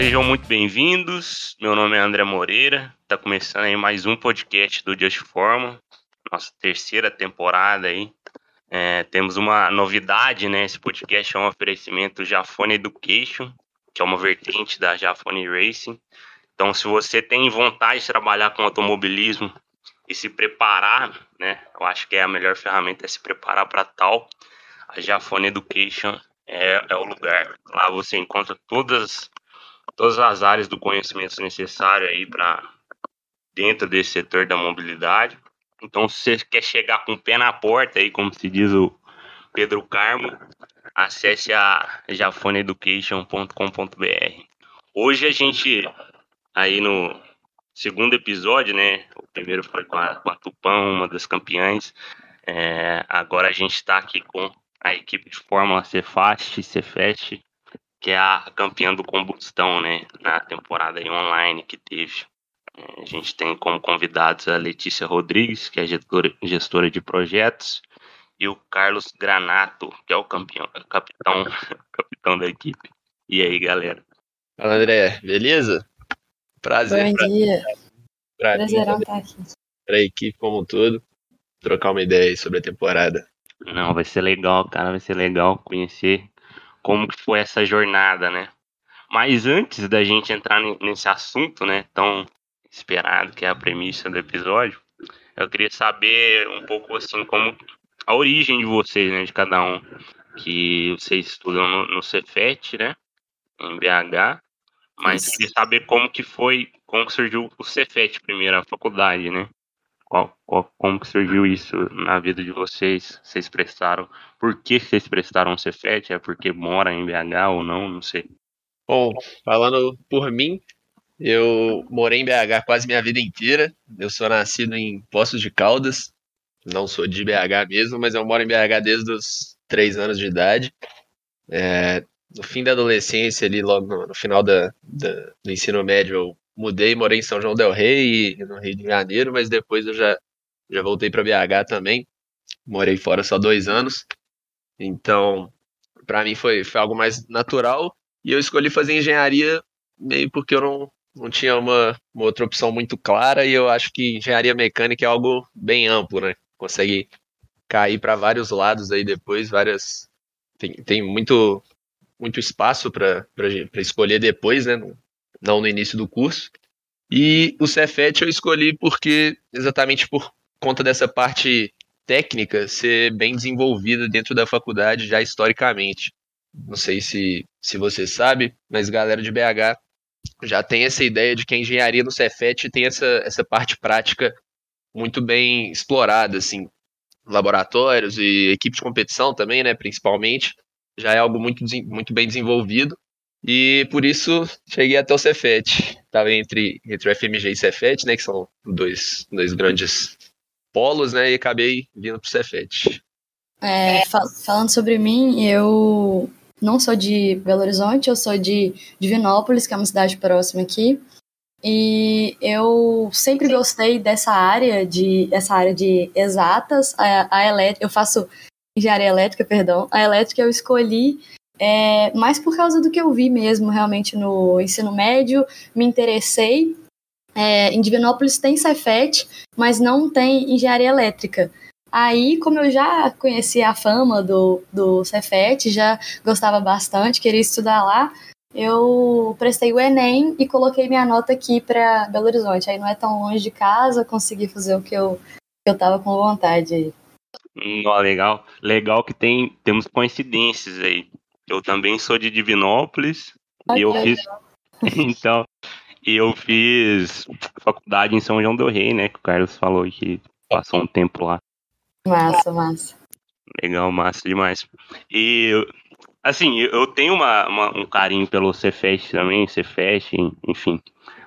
sejam muito bem-vindos. Meu nome é André Moreira. Está começando aí mais um podcast do Just Forma, nossa terceira temporada aí. É, temos uma novidade, né? Esse podcast é um oferecimento Jafone Education, que é uma vertente da Jafone Racing. Então, se você tem vontade de trabalhar com automobilismo e se preparar, né? Eu acho que é a melhor ferramenta é se preparar para tal. A Jafone Education é, é o lugar. Lá você encontra todas todas as áreas do conhecimento necessário aí para dentro desse setor da mobilidade. Então, se você quer chegar com o pé na porta aí, como se diz o Pedro Carmo, acesse a jafoneeducation.com.br. Hoje a gente aí no segundo episódio, né? O primeiro foi com a, com a Tupã, uma das campeãs. É, agora a gente está aqui com a equipe de Fórmula Cefast, Cefest, que é a campeã do combustão, né, na temporada online que teve. É, a gente tem como convidados a Letícia Rodrigues, que é gestora, gestora de projetos, e o Carlos Granato, que é o campeão, capitão, capitão da equipe. E aí, galera? Fala, André, beleza? Prazer. Bom dia. Pra Prazerão estar aqui. Para a equipe como um todo, trocar uma ideia sobre a temporada. Não, vai ser legal, cara, vai ser legal conhecer como que foi essa jornada, né? Mas antes da gente entrar nesse assunto, né, tão esperado que é a premissa do episódio, eu queria saber um pouco assim como a origem de vocês, né, de cada um, que vocês estudam no, no Cefet, né, em BH, mas Isso. queria saber como que foi, como que surgiu o Cefet primeiro, a faculdade, né? Qual, qual, como que surgiu isso na vida de vocês? Vocês prestaram? Por que vocês prestaram o Cefet? É porque mora em BH ou não? Não sei. Bom, falando por mim, eu morei em BH quase minha vida inteira. Eu sou nascido em Poços de Caldas. Não sou de BH mesmo, mas eu moro em BH desde os três anos de idade. É, no fim da adolescência, ali, logo no, no final da, da, do ensino médio, eu mudei, morei em São João del Rei e no Rio de Janeiro, mas depois eu já, já voltei para BH também. Morei fora só dois anos. Então, para mim foi, foi algo mais natural. E eu escolhi fazer engenharia meio porque eu não, não tinha uma, uma outra opção muito clara. E eu acho que engenharia mecânica é algo bem amplo, né? Consegue cair para vários lados aí depois, várias. Tem, tem muito, muito espaço para escolher depois, né? não no início do curso. E o Cefet eu escolhi porque, exatamente por conta dessa parte técnica ser bem desenvolvida dentro da faculdade já historicamente. Não sei se, se você sabe, mas galera de BH já tem essa ideia de que a engenharia no Cefet tem essa, essa parte prática muito bem explorada, assim, laboratórios e equipe de competição também, né, principalmente, já é algo muito, muito bem desenvolvido. E por isso cheguei até o Cefet. Estava entre, entre o FMG e Cefet, né? Que são dois, dois grandes polos, né? E acabei vindo para o Cefet. É, fal falando sobre mim, eu não sou de Belo Horizonte, eu sou de Divinópolis, que é uma cidade próxima aqui. E eu sempre gostei dessa área de dessa área de exatas, a, a elétrica, eu faço engenharia elétrica, perdão. A elétrica eu escolhi é, mais por causa do que eu vi mesmo realmente no ensino médio, me interessei. É, em Divinópolis tem Cefet, mas não tem engenharia elétrica. Aí, como eu já conhecia a fama do, do Cefet, já gostava bastante, queria estudar lá, eu prestei o Enem e coloquei minha nota aqui para Belo Horizonte. Aí não é tão longe de casa, consegui fazer o que eu, que eu com vontade aí. Hum, legal. Legal que tem, temos coincidências aí. Eu também sou de Divinópolis e eu fiz. então, e eu fiz faculdade em São João do Rei, né? Que o Carlos falou que passou um tempo lá. Massa, massa. Legal, massa demais. E, assim, eu tenho uma, uma um carinho pelo Cefest também, Cefest, enfim,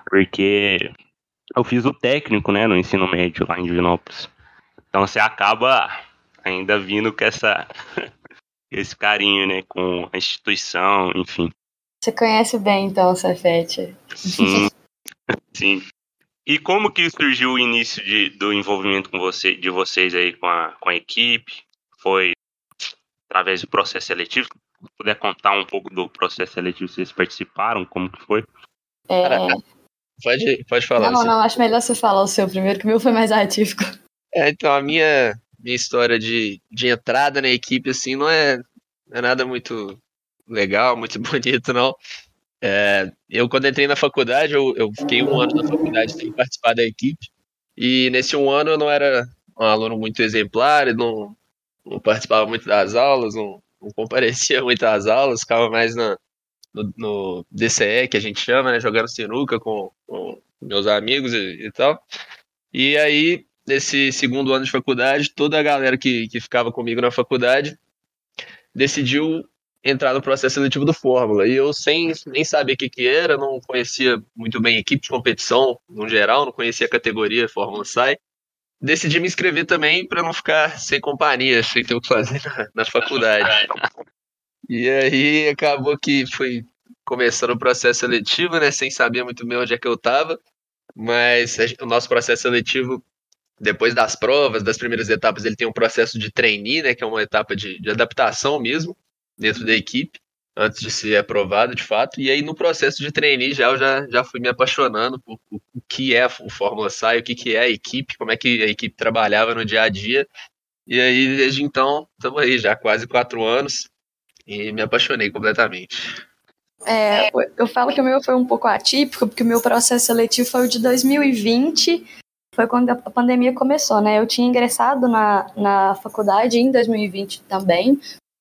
porque eu fiz o técnico, né, no ensino médio lá em Divinópolis. Então você acaba ainda vindo com essa esse carinho, né, com a instituição, enfim. Você conhece bem, então, o Cefet? Sim, sim. E como que surgiu o início de, do envolvimento com você, de vocês aí com a, com a equipe? Foi através do processo seletivo? puder contar um pouco do processo seletivo, vocês participaram, como que foi? É... Pode, pode falar. Não, não, acho melhor você falar o seu primeiro, que o meu foi mais atípico. É, então, a minha, minha história de, de entrada na equipe, assim, não é, não é nada muito legal, muito bonito, não. É, eu, quando entrei na faculdade, eu, eu fiquei um ano na faculdade sem participar da equipe. E nesse um ano eu não era um aluno muito exemplar, não, não participava muito das aulas, não, não comparecia muito às aulas, ficava mais na, no, no, DCE, que a gente chama, né, jogando sinuca com, com meus amigos e, e, tal. E aí, nesse segundo ano de faculdade, toda a galera que, que ficava comigo na faculdade decidiu entrar no processo seletivo do Fórmula. E eu, sem nem saber o que, que era, não conhecia muito bem equipe de competição no geral, não conhecia a categoria Fórmula Sai. Decidi me inscrever também para não ficar sem companhia, sem ter o que fazer na, na faculdade. E aí acabou que fui começando o processo seletivo, né, sem saber muito bem onde é que eu estava, mas o nosso processo seletivo, depois das provas, das primeiras etapas, ele tem um processo de trainee, né, que é uma etapa de, de adaptação mesmo, dentro da equipe, antes de ser aprovado de fato, e aí no processo de trainee já eu já, já fui me apaixonando por, por o que é o Fórmula SAI, o que, que é a equipe, como é que a equipe trabalhava no dia a dia, e aí desde então, estamos aí já quase quatro anos, e me apaixonei completamente. É, eu falo que o meu foi um pouco atípico, porque o meu processo seletivo foi o de 2020, foi quando a pandemia começou, né? Eu tinha ingressado na, na faculdade em 2020 também,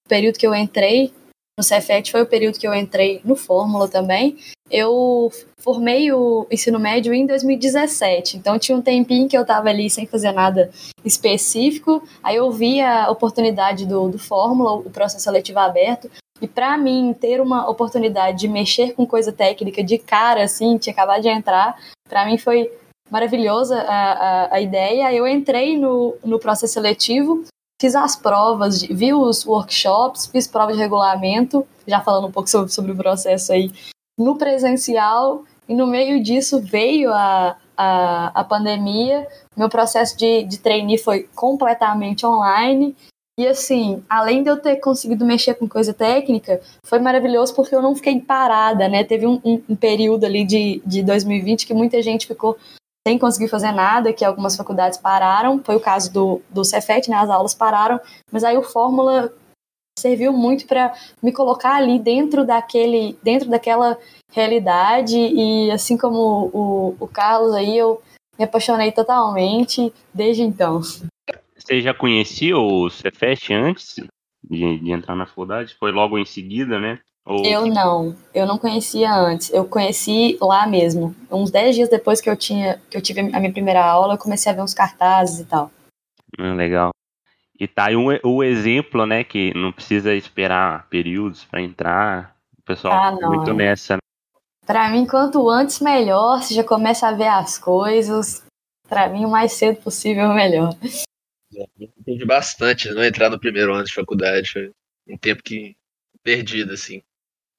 o período que eu entrei no Cefet foi o período que eu entrei no Fórmula também. Eu formei o ensino médio em 2017, então tinha um tempinho que eu estava ali sem fazer nada específico. Aí eu vi a oportunidade do, do Fórmula, o processo seletivo aberto, e para mim, ter uma oportunidade de mexer com coisa técnica de cara, assim, tinha acabado de entrar, para mim foi maravilhosa a, a, a, ideia. Eu entrei no, no processo seletivo, fiz as provas, vi os workshops, fiz prova de regulamento, já falando um pouco sobre, sobre o processo aí, no presencial, e no meio disso veio a, a, a pandemia, meu processo de, de trainee foi completamente online, e assim, além de eu ter conseguido mexer com coisa técnica, foi maravilhoso porque eu não fiquei parada, né? Teve um, um, um, período ali de, de 2020 que muita gente ficou sem conseguir fazer nada, que algumas faculdades pararam. Foi o caso do, do Cefet, né? As aulas pararam, mas aí o Fórmula serviu muito para me colocar ali dentro daquele, dentro daquela realidade e assim como o, o Carlos aí, eu me apaixonei totalmente desde então. Você já conhecia o Cefest antes de, de, entrar na faculdade? Foi logo em seguida, né? Ou... Eu não, eu não conhecia antes. Eu conheci lá mesmo. Uns 10 dias depois que eu tinha, que eu tive a minha primeira aula, eu comecei a ver uns cartazes e tal. Ah, legal. E tá aí o, o exemplo, né, que não precisa esperar períodos para entrar. O pessoal ah, não, muito é. nessa. Né? Para mim, quanto antes melhor, você já começa a ver as coisas. Para mim, o mais cedo possível melhor. Entendi bastante não entrar no primeiro ano de faculdade. Foi um tempo que perdido, assim.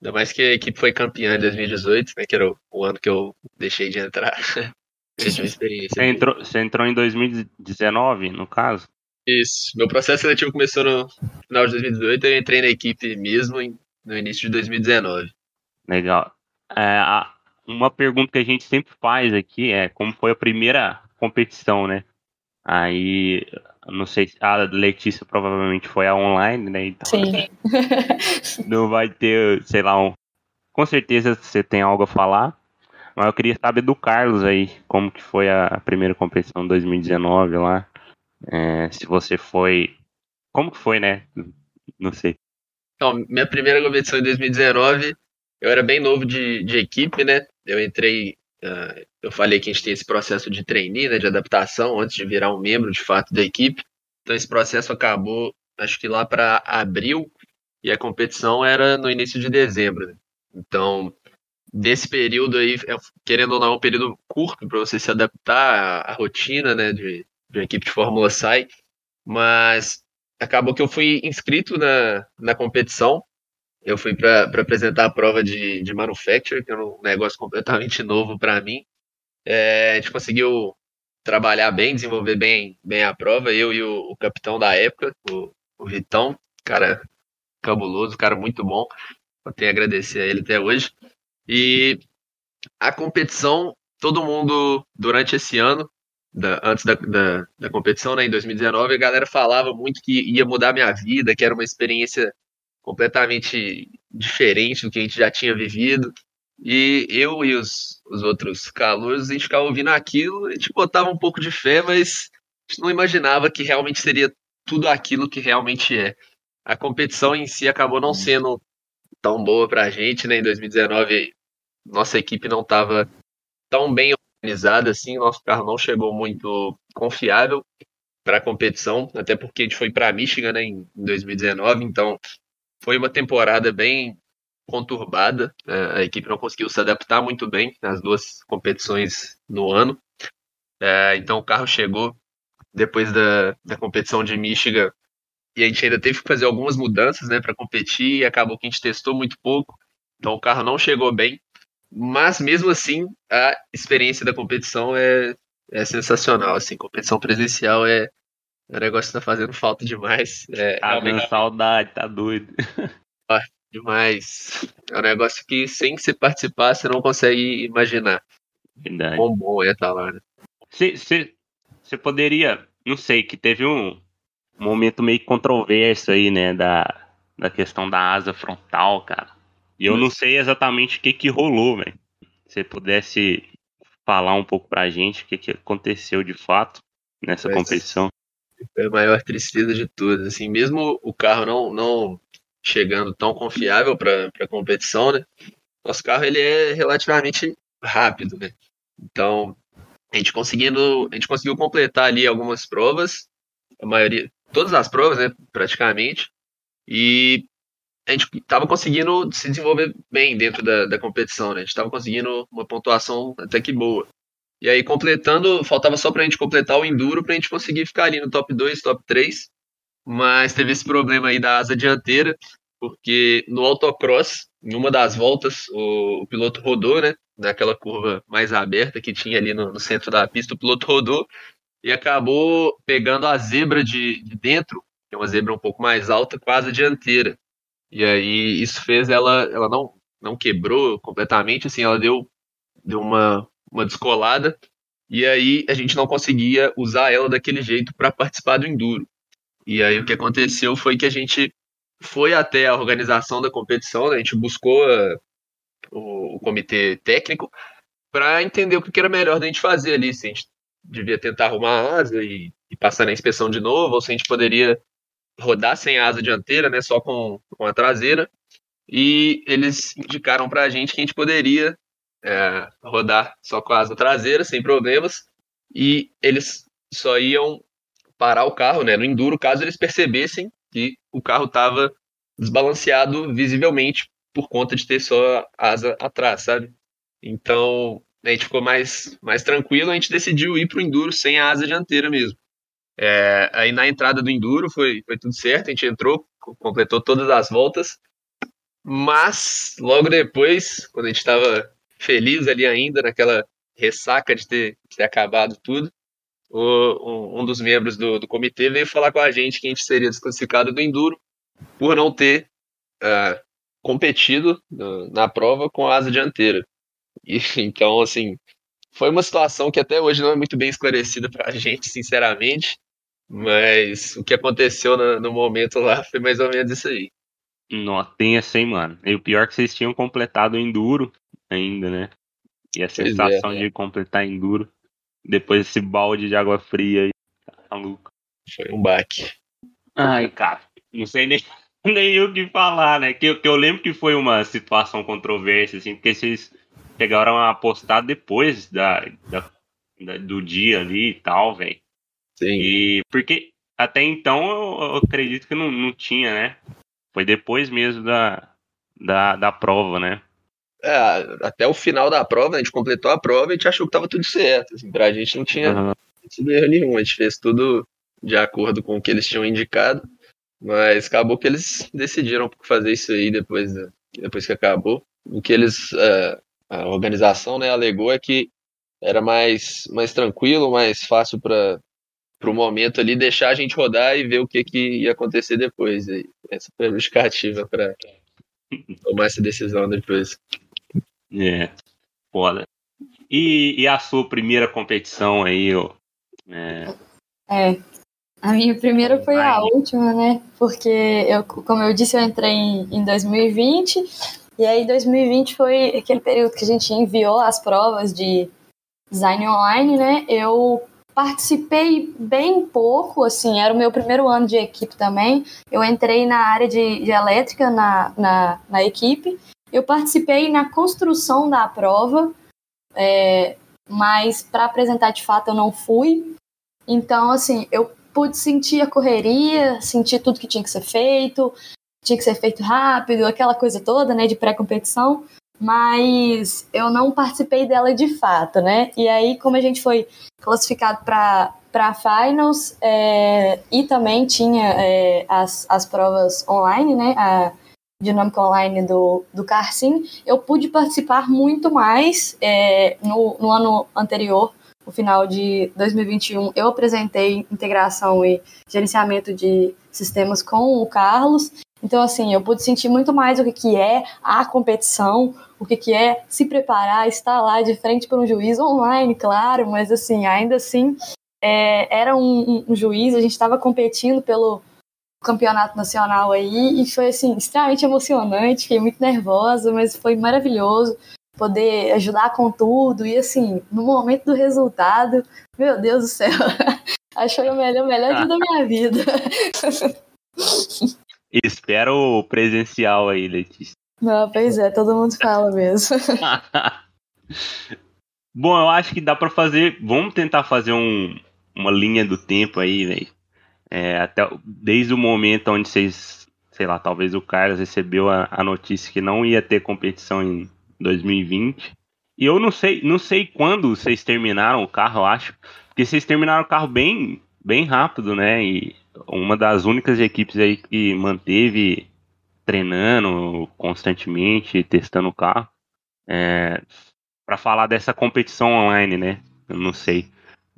Ainda mais que a equipe foi campeã em 2018, né? Que era o, o ano que eu deixei de entrar. Experiência. Você entrou, você entrou em 2019, no caso? Isso. Meu processo seletivo começou no final de 2018 e eu entrei na equipe mesmo em, no início de 2019. Legal. É, uma pergunta que a gente sempre faz aqui é como foi a primeira competição, né? Aí não sei, a Letícia provavelmente foi a online, né? Então, Sim. não vai ter, sei lá, um... com certeza você tem algo a falar. Mas eu queria saber do Carlos aí, como que foi a primeira competição 2019 lá. É, se você foi. Como que foi, né? Não sei. Então, minha primeira competição em 2019, eu era bem novo de, de equipe, né? Eu entrei Uh, eu falei que a gente tem esse processo de trainee, né, de adaptação, antes de virar um membro de fato da equipe. Então esse processo acabou, acho que lá para abril, e a competição era no início de dezembro. Né? Então, desse período aí, é, querendo ou não, é um período curto para você se adaptar à, à rotina né, de, de uma equipe de Fórmula SAI, mas acabou que eu fui inscrito na, na competição eu fui para apresentar a prova de, de manufacture, que é um negócio completamente novo para mim. É, a gente conseguiu trabalhar bem, desenvolver bem, bem a prova, eu e o, o capitão da época, o, o Vitão, cara cabuloso, cara muito bom. Eu tenho a agradecer a ele até hoje. E a competição, todo mundo, durante esse ano, da, antes da, da, da, competição, né, em 2019, a galera falava muito que ia mudar minha vida, que era uma experiência completamente diferente do que a gente já tinha vivido. E eu e os, os outros calouros, a gente ficava ouvindo aquilo, a gente botava um pouco de fé, mas a gente não imaginava que realmente seria tudo aquilo que realmente é. A competição em si acabou não sendo tão boa pra gente, né? Em 2019, nossa equipe não estava tão bem organizada assim, nosso carro não chegou muito confiável para a competição, até porque a gente foi para Michigan né, em 2019, então foi uma temporada bem conturbada. Né? A equipe não conseguiu se adaptar muito bem nas duas competições no ano. É, então o carro chegou depois da, da competição de Michigan e a gente ainda teve que fazer algumas mudanças né, para competir e acabou que a gente testou muito pouco. Então o carro não chegou bem. Mas mesmo assim, a experiência da competição é, é sensacional. Assim, competição presencial é, é um negócio tá fazendo falta demais. É, tá dando saudade, tá doido. Ah, demais. É um negócio que sem você participar, você não consegue imaginar. Verdade. Quão bom é estar tá lá, né? Você poderia, não sei, que teve um momento meio controverso aí, né, da, da questão da asa frontal, cara. E eu não sei exatamente o que que rolou, velho. Se pudesse falar um pouco pra gente o que, que aconteceu de fato nessa Mas competição. Foi a maior tristeza de todas. Assim, mesmo o carro não, não chegando tão confiável para a competição, né? Nosso carro ele é relativamente rápido, né? Então, a gente conseguindo, a gente conseguiu completar ali algumas provas, a maioria, todas as provas, né, praticamente. E a gente estava conseguindo se desenvolver bem dentro da, da competição, né? A gente estava conseguindo uma pontuação até que boa. E aí, completando, faltava só para a gente completar o Enduro para a gente conseguir ficar ali no top 2, top 3. Mas teve esse problema aí da asa dianteira, porque no autocross, em uma das voltas, o, o piloto rodou, né? Naquela curva mais aberta que tinha ali no, no, centro da pista, o piloto rodou e acabou pegando a zebra de, de dentro, que é uma zebra um pouco mais alta, com a asa dianteira. E aí isso fez ela, ela não, não quebrou completamente, assim, ela deu, deu uma, uma descolada, e aí a gente não conseguia usar ela daquele jeito para participar do enduro. E aí o que aconteceu foi que a gente foi até a organização da competição, né? a gente buscou a, o, o, comitê técnico para entender o que era melhor da gente fazer ali, se a gente devia tentar arrumar a asa e, e passar na inspeção de novo, ou se a gente poderia rodar sem asa dianteira, né, só com, com a traseira. E eles indicaram para a gente que a gente poderia é, rodar só com a asa traseira, sem problemas. E eles só iam parar o carro né, no enduro caso eles percebessem que o carro estava desbalanceado visivelmente por conta de ter só a asa atrás, sabe? Então a gente ficou mais, mais tranquilo, a gente decidiu ir para o enduro sem a asa dianteira mesmo. É, aí na entrada do Enduro foi, foi tudo certo, a gente entrou, completou todas as voltas, mas logo depois, quando a gente estava feliz ali ainda, naquela ressaca de ter, de ter acabado tudo, o, um, um, dos membros do, do comitê veio falar com a gente que a gente seria desclassificado do Enduro por não ter uh, competido no, na prova com a asa dianteira. E, então, assim, foi uma situação que até hoje não é muito bem esclarecida para a gente, sinceramente. Mas o que aconteceu no, no, momento lá foi mais ou menos isso aí. Não, tem assim, mano. E o pior é que vocês tinham completado o Enduro ainda, né? E a sensação é, de completar Enduro depois desse balde de água fria aí. Tá maluco. Foi um baque. Ai, cara. Não sei nem, nem o que falar, né? Que, que eu lembro que foi uma situação controversa, assim, porque vocês chegaram a postar depois da, da, da do dia ali e tal, velho. Sim. E porque até então eu, eu acredito que não, não tinha, né? Foi depois mesmo da, da, da prova, né? É, até o final da prova, a gente completou a prova e a gente achou que tava tudo certo. Assim, pra gente não tinha uhum. sido erro nenhum, a gente fez tudo de acordo com o que eles tinham indicado. Mas acabou que eles decidiram fazer isso aí depois, depois que acabou. O que eles. É, a organização né, alegou é que era mais, mais tranquilo, mais fácil para pro momento ali, deixar a gente rodar e ver o que, que ia acontecer depois. E essa foi a justificativa para tomar essa decisão depois. É, foda. E, e a sua primeira competição aí, ó? É. é. A minha primeira foi a última, né? Porque, eu, como eu disse, eu entrei em, em 2020. E aí, 2020 foi aquele período que a gente enviou as provas de design online, né? Eu participei bem pouco, assim, era o meu primeiro ano de equipe também. Eu entrei na área de, de elétrica na, na, na, equipe. Eu participei na construção da prova, é, mas para apresentar de fato eu não fui. Então, assim, eu pude sentir a correria, sentir tudo que tinha que ser feito, tinha que ser feito rápido, aquela coisa toda, né, de pré-competição mas eu não participei dela de fato, né? E aí, como a gente foi classificado para para finals é, e também tinha é, as, as provas online, né? A dinâmica online do, do Carsim, eu pude participar muito mais é, no, no ano anterior, no final de 2021. Eu apresentei integração e gerenciamento de sistemas com o Carlos então, assim, eu pude sentir muito mais o que, que é a competição, o que, que é se preparar, estar lá de frente para um juiz online, claro, mas, assim, ainda assim, é, era um, um, juiz, a gente estava competindo pelo campeonato nacional aí, e foi, assim, extremamente emocionante, fiquei muito nervosa, mas foi maravilhoso poder ajudar com tudo, e, assim, no momento do resultado, meu Deus do céu, acho que foi o melhor, melhor dia da minha vida. Espero o presencial aí, Letícia. Não, pois é, todo mundo fala mesmo. Bom, eu acho que dá para fazer. Vamos tentar fazer um, uma linha do tempo aí, velho. É, até desde o momento onde vocês, sei lá, talvez o Carlos recebeu a, a notícia que não ia ter competição em 2020. E eu não sei, não sei quando vocês terminaram o carro, eu acho, porque vocês terminaram o carro bem, bem rápido, né? E uma das únicas equipes aí que manteve treinando constantemente, testando o carro. É, para falar dessa competição online, né? Eu não sei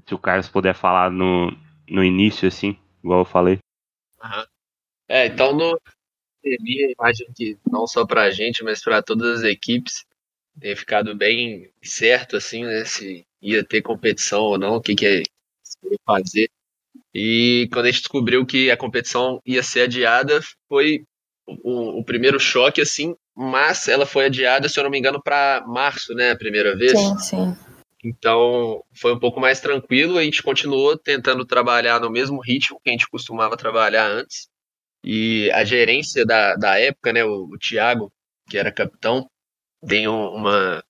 se o Carlos puder falar no, no início, assim, igual eu falei. Uhum. É, então no imagino que não só para a gente, mas para todas as equipes, tem ficado bem certo, assim, né? Se ia ter competição ou não, o que, que é fazer. E quando a gente descobriu que a competição ia ser adiada, foi o, o primeiro choque, assim, mas ela foi adiada, se eu não me engano, para março, né? A primeira vez. Sim, sim. Então foi um pouco mais tranquilo. A gente continuou tentando trabalhar no mesmo ritmo que a gente costumava trabalhar antes. E a gerência da, da época, né? O, o Thiago, que era capitão, tem uma,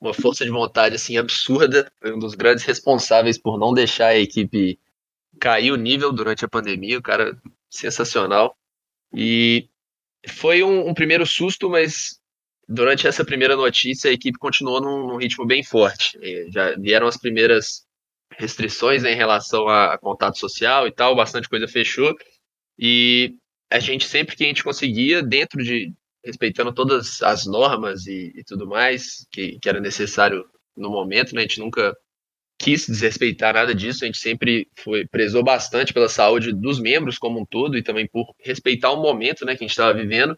uma força de vontade assim absurda. Foi um dos grandes responsáveis por não deixar a equipe caiu o nível durante a pandemia, o cara sensacional. E foi um, um, primeiro susto, mas durante essa primeira notícia a equipe continuou num, num ritmo bem forte. E já vieram as primeiras restrições né, em relação a, a, contato social e tal, bastante coisa fechou. E a gente sempre que a gente conseguia, dentro de respeitando todas as normas e, e tudo mais que, que era necessário no momento, né, a gente nunca quis desrespeitar nada disso, a gente sempre foi prezou bastante pela saúde dos membros como um todo e também por respeitar o momento né, que a gente estava vivendo,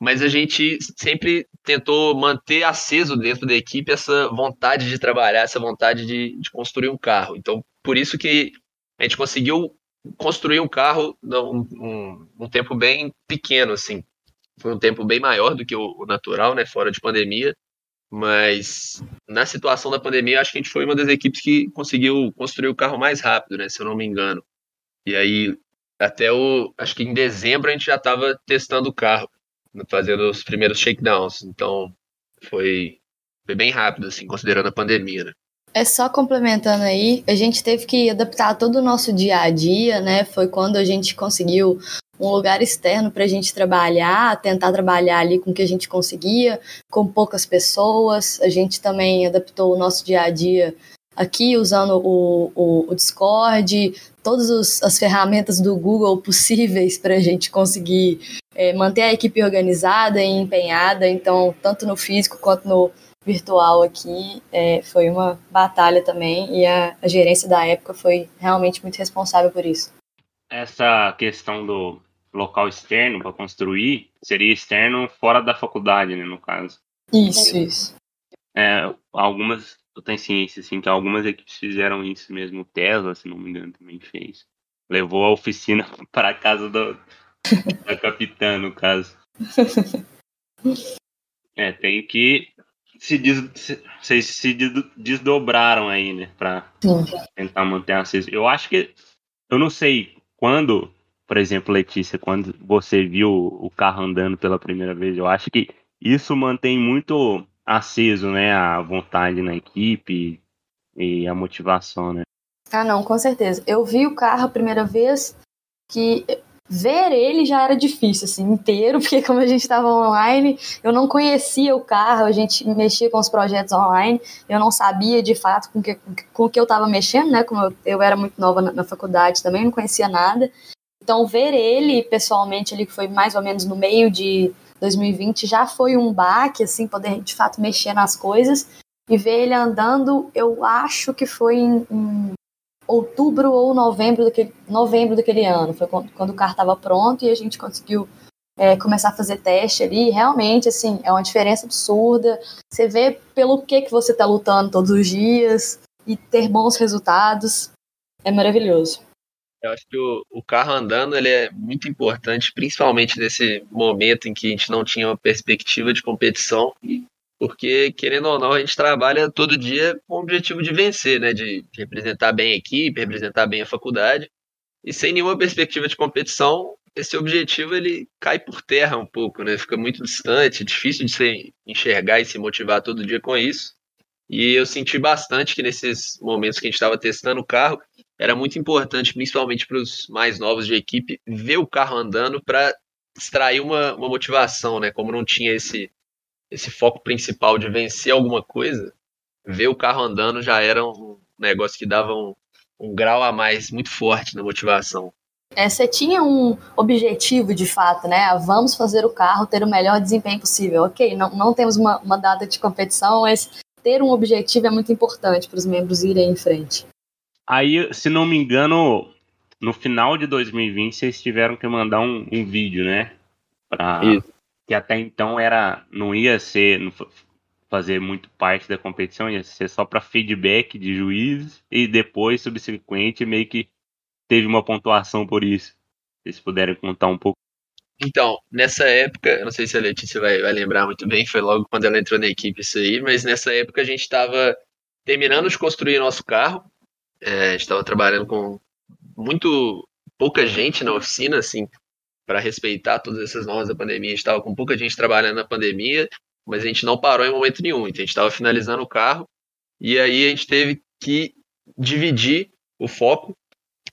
mas a gente sempre tentou manter aceso dentro da equipe essa vontade de trabalhar, essa vontade de, de construir um carro. Então, por isso que a gente conseguiu construir um carro num um, um, tempo bem pequeno, assim. Foi um tempo bem maior do que o, o natural, né, fora de pandemia, mas na situação da pandemia, acho que a gente foi uma das equipes que conseguiu construir o carro mais rápido, né? Se eu não me engano. E aí, até o. Acho que em dezembro a gente já estava testando o carro, fazendo os primeiros shakedowns. Então, foi, foi bem rápido, assim, considerando a pandemia, né? É só complementando aí, a gente teve que adaptar todo o nosso dia a dia, né? Foi quando a gente conseguiu um lugar externo para a gente trabalhar, tentar trabalhar ali com o que a gente conseguia, com poucas pessoas. A gente também adaptou o nosso dia a dia aqui usando o, o, o Discord, todas as ferramentas do Google possíveis para a gente conseguir é, manter a equipe organizada e empenhada, então, tanto no físico quanto no, virtual aqui é, foi uma batalha também e a, a gerência da época foi realmente muito responsável por isso. Essa questão do local externo para construir seria externo fora da faculdade, né, no caso. Isso, isso. É, algumas, eu tenho ciência, assim, que algumas equipes fizeram isso mesmo. O Tesla, se não me engano, também fez. Levou a oficina para casa do, da capitã, no caso. É, tem que se, des, se, se desdobraram aí, né, para tentar manter aceso. Eu acho que, eu não sei quando, por exemplo, Letícia, quando você viu o carro andando pela primeira vez, eu acho que isso mantém muito aceso, né, a vontade na equipe e a motivação, né? Ah, não, com certeza. Eu vi o carro a primeira vez que ver ele já era difícil, assim, inteiro, porque como a gente estava online, eu não conhecia o carro, a gente mexia com os projetos online, eu não sabia de fato com que, com que eu estava mexendo, né, como eu, eu era muito nova na, na, faculdade também, não conhecia nada. Então, ver ele pessoalmente ali, que foi mais ou menos no meio de 2020, já foi um baque, assim, poder de fato mexer nas coisas. E ver ele andando, eu acho que foi em, em outubro ou novembro daquele, novembro daquele ano. Foi quando, quando o carro estava pronto e a gente conseguiu é, começar a fazer teste ali. Realmente, assim, é uma diferença absurda. Você vê pelo que, que você está lutando todos os dias e ter bons resultados. É maravilhoso. Eu acho que o, o carro andando ele é muito importante, principalmente nesse momento em que a gente não tinha uma perspectiva de competição porque, querendo ou não, a gente trabalha todo dia com o objetivo de vencer, né? De, representar bem a equipe, representar bem a faculdade. E sem nenhuma perspectiva de competição, esse objetivo ele cai por terra um pouco, né? Fica muito distante, difícil de se enxergar e se motivar todo dia com isso. E eu senti bastante que nesses momentos que a gente estava testando o carro, era muito importante, principalmente para os mais novos de equipe, ver o carro andando para extrair uma, uma motivação, né? Como não tinha esse esse foco principal de vencer alguma coisa, ver o carro andando já era um negócio que dava um, um grau a mais muito forte na motivação. É, você tinha um objetivo de fato, né? Ah, vamos fazer o carro ter o melhor desempenho possível. Ok, não, não temos uma, uma data de competição, mas ter um objetivo é muito importante para os membros irem em frente. Aí, se não me engano, no final de 2020 vocês tiveram que mandar um, um vídeo, né? Para que até então era não ia ser não fazer muito parte da competição, ia ser só para feedback de juízes e depois subsequente meio que teve uma pontuação por isso. Se puderem contar um pouco. Então, nessa época, não sei se a Letícia vai, vai lembrar muito bem, foi logo quando ela entrou na equipe isso aí, mas nessa época a gente estava terminando de construir nosso carro, é, a gente estava trabalhando com muito pouca gente na oficina, assim, para respeitar todas essas normas da pandemia. A gente estava com pouca gente trabalhando na pandemia, mas a gente não parou em momento nenhum. Então a gente estava finalizando o carro e aí a gente teve que dividir o foco.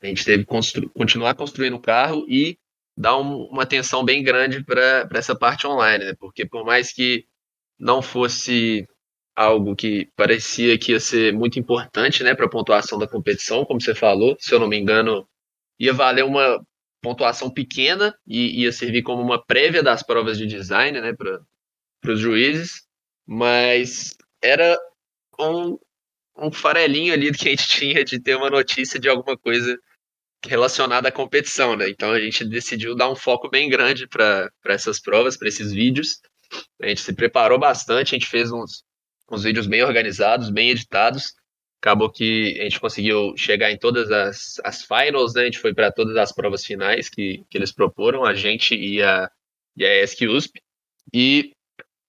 A gente teve que constru continuar construindo o carro e dar um, uma atenção bem grande para essa parte online, né? Porque por mais que não fosse algo que parecia que ia ser muito importante, né, para a pontuação da competição, como você falou, se eu não me engano, ia valer uma pontuação pequena e ia servir como uma prévia das provas de design, né, para os juízes, mas era um, um farelinho ali que a gente tinha de ter uma notícia de alguma coisa relacionada à competição, né? Então a gente decidiu dar um foco bem grande para essas provas, para esses vídeos. A gente se preparou bastante, a gente fez uns, uns vídeos bem organizados, bem editados, acabou que a gente conseguiu chegar em todas as, as finals, né? A gente foi para todas as provas finais que, que eles proporam, a gente e a, e a ESC USP. E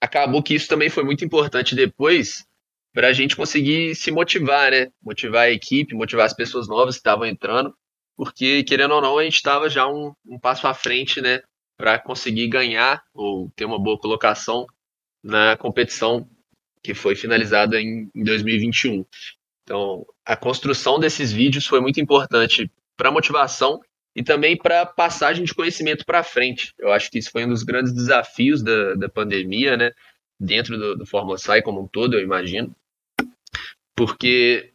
acabou que isso também foi muito importante depois para a gente conseguir se motivar, né? Motivar a equipe, motivar as pessoas novas que estavam entrando, porque, querendo ou não, a gente estava já um, um passo à frente, né? Para conseguir ganhar ou ter uma boa colocação na competição que foi finalizada em, em 2021. Então, a construção desses vídeos foi muito importante para motivação e também para passagem de conhecimento para frente. Eu acho que isso foi um dos grandes desafios da, da pandemia, né? Dentro do, do Sai como um todo, eu imagino. Porque,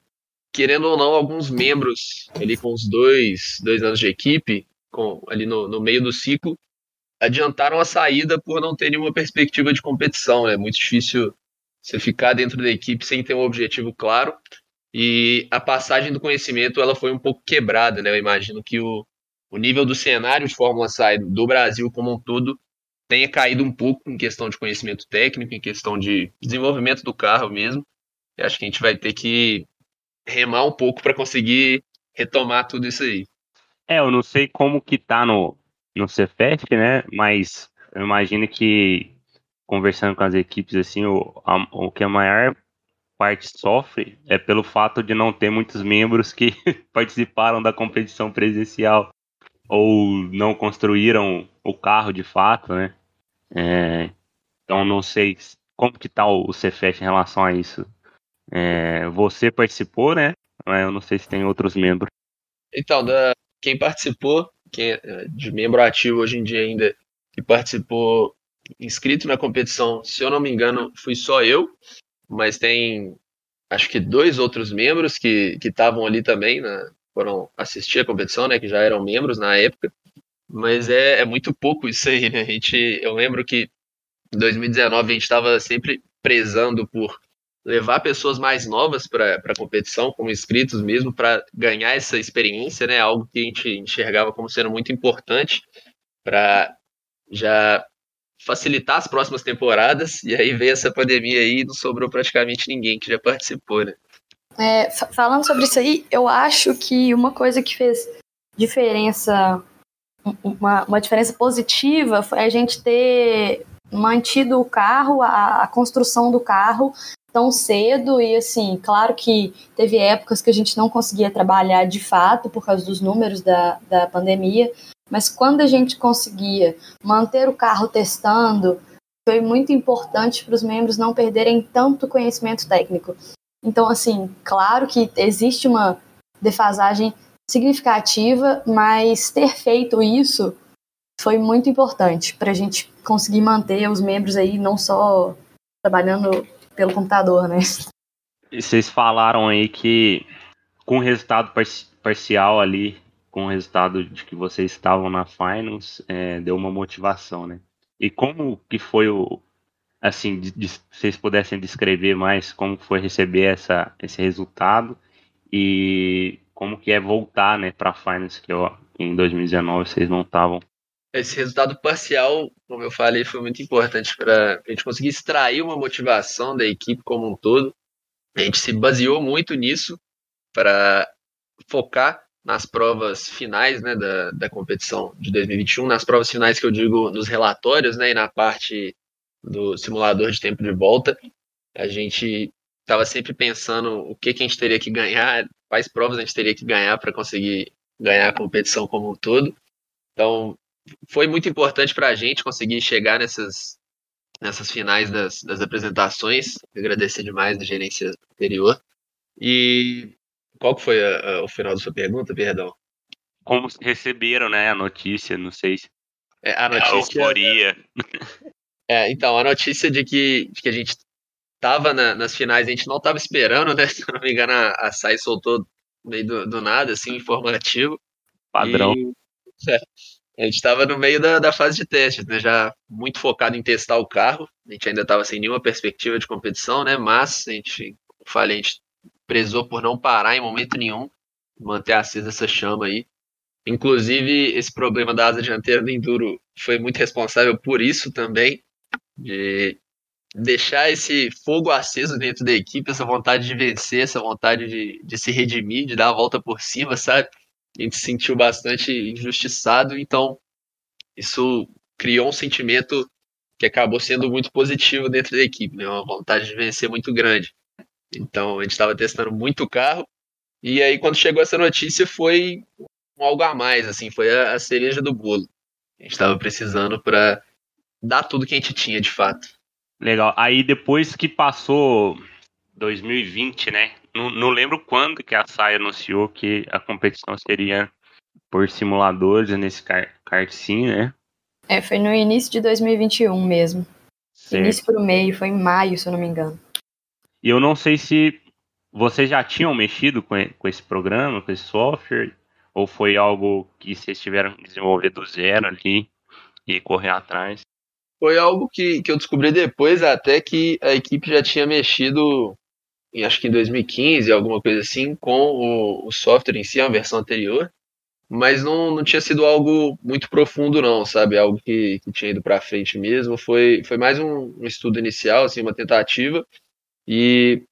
querendo ou não, alguns membros, ali com os dois, dois anos de equipe, com, ali no, no meio do ciclo, adiantaram a saída por não ter nenhuma perspectiva de competição. É muito difícil você ficar dentro da equipe sem ter um objetivo claro. E a passagem do conhecimento ela foi um pouco quebrada, né? Eu imagino que o, o nível do cenário de Fórmula Side do Brasil como um todo tenha caído um pouco em questão de conhecimento técnico, em questão de desenvolvimento do carro mesmo. Acho que a gente vai ter que remar um pouco para conseguir retomar tudo isso aí. É, eu não sei como que tá no, no Cefet, né? Mas eu imagino que conversando com as equipes assim, o, a, o que a maior parte sofre é pelo fato de não ter muitos membros que participaram da competição presencial ou não construíram o carro de fato, né? É, então não sei como que tá o, Cefet em relação a isso. É, você participou, né? Eu não sei se tem outros membros. Então, da, quem participou, quem é de membro ativo hoje em dia ainda, que participou inscrito na competição, se eu não me engano, fui só eu, mas tem acho que dois outros membros que estavam ali também, né, foram assistir a competição, né, que já eram membros na época, mas é, é muito pouco isso aí, né, a gente, eu lembro que em 2019 a gente estava sempre prezando por levar pessoas mais novas para a competição, como inscritos mesmo, para ganhar essa experiência, né? Algo que a gente enxergava como sendo muito importante para já facilitar as próximas temporadas. E aí veio essa pandemia aí e não sobrou praticamente ninguém que já participou, né? É, falando sobre isso aí, eu acho que uma coisa que fez diferença, uma, uma diferença positiva, foi a gente ter mantido o carro, a, a construção do carro tão cedo e assim, claro que teve épocas que a gente não conseguia trabalhar de fato por causa dos números da, da pandemia, mas quando a gente conseguia manter o carro testando, foi muito importante para os membros não perderem tanto conhecimento técnico. Então, assim, claro que existe uma defasagem significativa, mas ter feito isso foi muito importante para a gente conseguir manter os membros aí não só trabalhando pelo computador, né? E vocês falaram aí que com o resultado parcial ali, com o resultado de que vocês estavam na finals, é, deu uma motivação, né? E como que foi o, assim, de, de, vocês pudessem descrever mais como foi receber essa, esse resultado e como que é voltar, né, para finals que em 2019 vocês não estavam esse resultado parcial, como eu falei, foi muito importante para a gente conseguir extrair uma motivação da equipe como um todo. A gente se baseou muito nisso para focar nas provas finais né, da, da competição de 2021, nas provas finais que eu digo nos relatórios né, e na parte do simulador de tempo de volta. A gente estava sempre pensando o que, que a gente teria que ganhar, quais provas a gente teria que ganhar para conseguir ganhar a competição como um todo. Então, foi muito importante para a gente conseguir chegar nessas, nessas finais das, das apresentações. Agradecer demais a gerência anterior. E qual que foi a, a, o final da sua pergunta, perdão? Como receberam, né, a notícia, não sei se... É, a notícia... A euforia. É, então, a notícia de que, de que a gente estava na, nas finais, a gente não estava esperando, né? Se não me engano, a, a SAI soltou meio do, do nada, assim, informativo. Padrão. E, é, a gente estava no meio da, da fase de testes, né? Já muito focado em testar o carro. A gente ainda estava sem nenhuma perspectiva de competição, né? Mas a gente, como falei, a gente prezou por não parar em momento nenhum, manter acesa essa chama aí. Inclusive, esse problema da asa dianteira do Enduro foi muito responsável por isso também, de deixar esse fogo aceso dentro da equipe, essa vontade de vencer, essa vontade de, de se redimir, de dar a volta por cima, sabe? a gente se sentiu bastante injustiçado, então isso criou um sentimento que acabou sendo muito positivo dentro da equipe, né? uma vontade de vencer muito grande. Então a gente estava testando muito carro e aí quando chegou essa notícia foi um algo a mais, assim, foi a, a cereja do bolo. A gente estava precisando para dar tudo que a gente tinha de fato. Legal. Aí depois que passou 2020, né? Não, não lembro quando que a SAI anunciou que a competição seria por simuladores nesse kart sim, né? É, foi no início de 2021 mesmo. Certo. Início pro meio, foi em maio, se eu não me engano. E eu não sei se vocês já tinham mexido com, com esse programa, com esse software, ou foi algo que vocês tiveram que desenvolver do zero ali e correr atrás? Foi algo que, que eu descobri depois, até que a equipe já tinha mexido, acho que em 2015, alguma coisa assim, com o, o software em si, a versão anterior, mas não, não tinha sido algo muito profundo, não, sabe? Algo que, que tinha ido para frente mesmo. Foi, foi mais um, um estudo inicial, assim, uma tentativa, e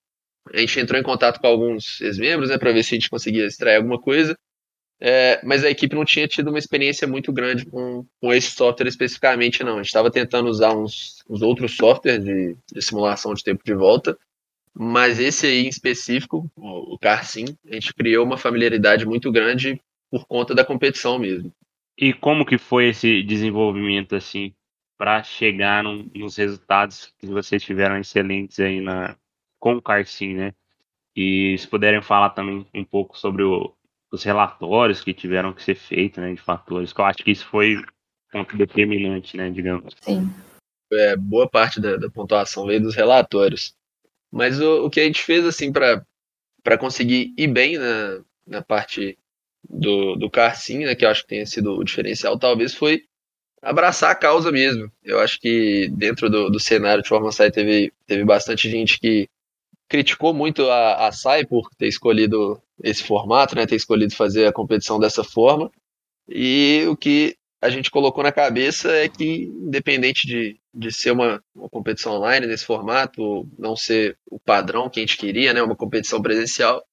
a gente entrou em contato com alguns ex-membros, né, para ver se a gente conseguia extrair alguma coisa. É, mas a equipe não tinha tido uma experiência muito grande com, com esse software especificamente, não. A gente estava tentando usar uns, uns outros softwares de, de, simulação de tempo de volta, mas esse aí em específico, o, o CarSim, a gente criou uma familiaridade muito grande por conta da competição mesmo. E como que foi esse desenvolvimento assim para chegar nos resultados que vocês tiveram excelentes aí na com o CarSim, né? E se puderem falar também um pouco sobre o, os relatórios que tiveram que ser feitos, né, de fatores, que eu acho que isso foi ponto determinante, né, digamos. Sim. É, boa parte da, da pontuação veio dos relatórios. Mas o, o que a gente fez, assim, para conseguir ir bem na, na parte do, do Carcim, né, que eu acho que tenha sido o diferencial, talvez foi abraçar a causa mesmo. Eu acho que dentro do, do cenário de forma sai teve, teve bastante gente que criticou muito a, a SAI por ter escolhido esse formato, né, ter escolhido fazer a competição dessa forma. E o que a gente colocou na cabeça é que, independente de, de ser uma, uma competição online nesse formato, não ser o padrão que a gente queria, né, uma competição presencial,